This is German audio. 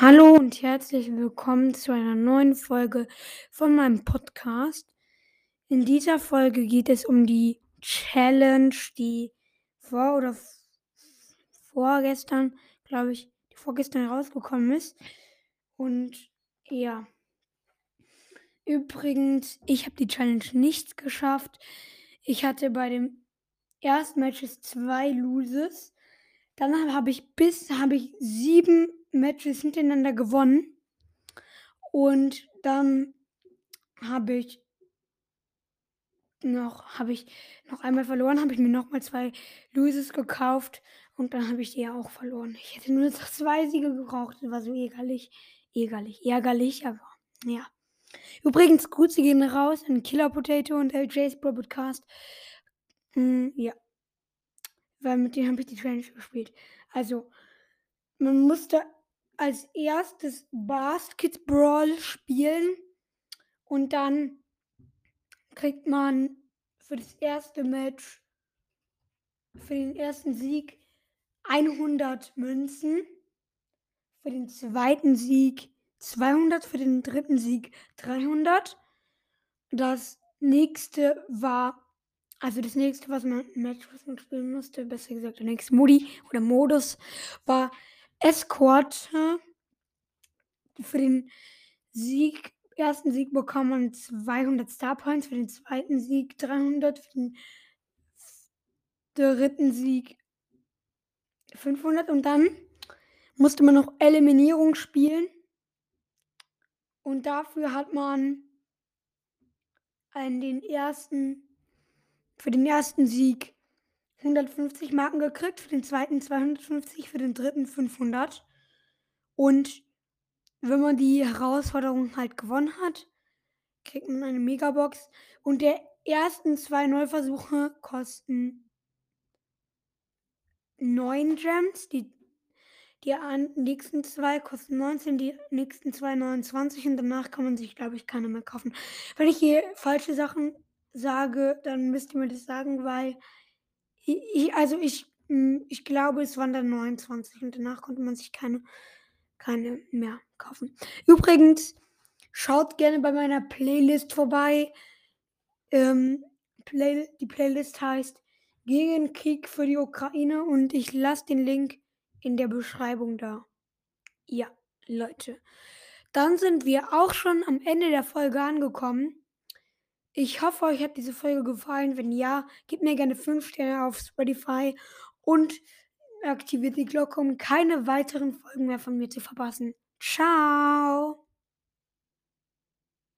Hallo und herzlich willkommen zu einer neuen Folge von meinem Podcast. In dieser Folge geht es um die Challenge, die vor oder vorgestern, glaube ich, die vorgestern rausgekommen ist. Und ja. Übrigens, ich habe die Challenge nicht geschafft. Ich hatte bei dem ersten Matches zwei Loses. Dann habe ich bis habe ich sieben Matches hintereinander gewonnen. Und dann habe ich noch habe ich noch einmal verloren, habe ich mir noch mal zwei Loses gekauft und dann habe ich die ja auch verloren. Ich hätte nur noch zwei Siege gebraucht. Das war so ärgerlich, ärgerlich, ärgerlich, aber ja. Übrigens, Grüße gehen raus an Killer Potato und LJ's Pro Podcast. Mm, ja. Weil mit denen habe ich die Challenge gespielt. Also, man musste als erstes Basketball spielen und dann kriegt man für das erste Match, für den ersten Sieg 100 Münzen, für den zweiten Sieg 200, für den dritten Sieg 300. Das nächste war, also das nächste, was man Match, was man spielen musste, besser gesagt, der nächste Modi oder Modus war Escort. Für den Sieg, ersten Sieg bekommt man 200 Star Points, für den zweiten Sieg 300, für den dritten Sieg 500 und dann musste man noch Eliminierung spielen. Und dafür hat man einen, den ersten, für den ersten Sieg 150 Marken gekriegt, für den zweiten 250, für den dritten 500. Und wenn man die Herausforderung halt gewonnen hat, kriegt man eine Megabox. Und der ersten zwei Neuversuche kosten 9 Gems. Die, die nächsten zwei kosten 19, die nächsten zwei 29 und danach kann man sich, glaube ich, keine mehr kaufen. Wenn ich hier falsche Sachen sage, dann müsst ihr mir das sagen, weil ich, also ich, ich glaube, es waren dann 29 und danach konnte man sich keine, keine mehr kaufen. Übrigens, schaut gerne bei meiner Playlist vorbei. Ähm, Play, die Playlist heißt Gegen Krieg für die Ukraine und ich lasse den Link in der Beschreibung da. Ja, Leute. Dann sind wir auch schon am Ende der Folge angekommen. Ich hoffe, euch hat diese Folge gefallen. Wenn ja, gebt mir gerne 5 Sterne auf Spotify und aktiviert die Glocke, um keine weiteren Folgen mehr von mir zu verpassen. Ciao!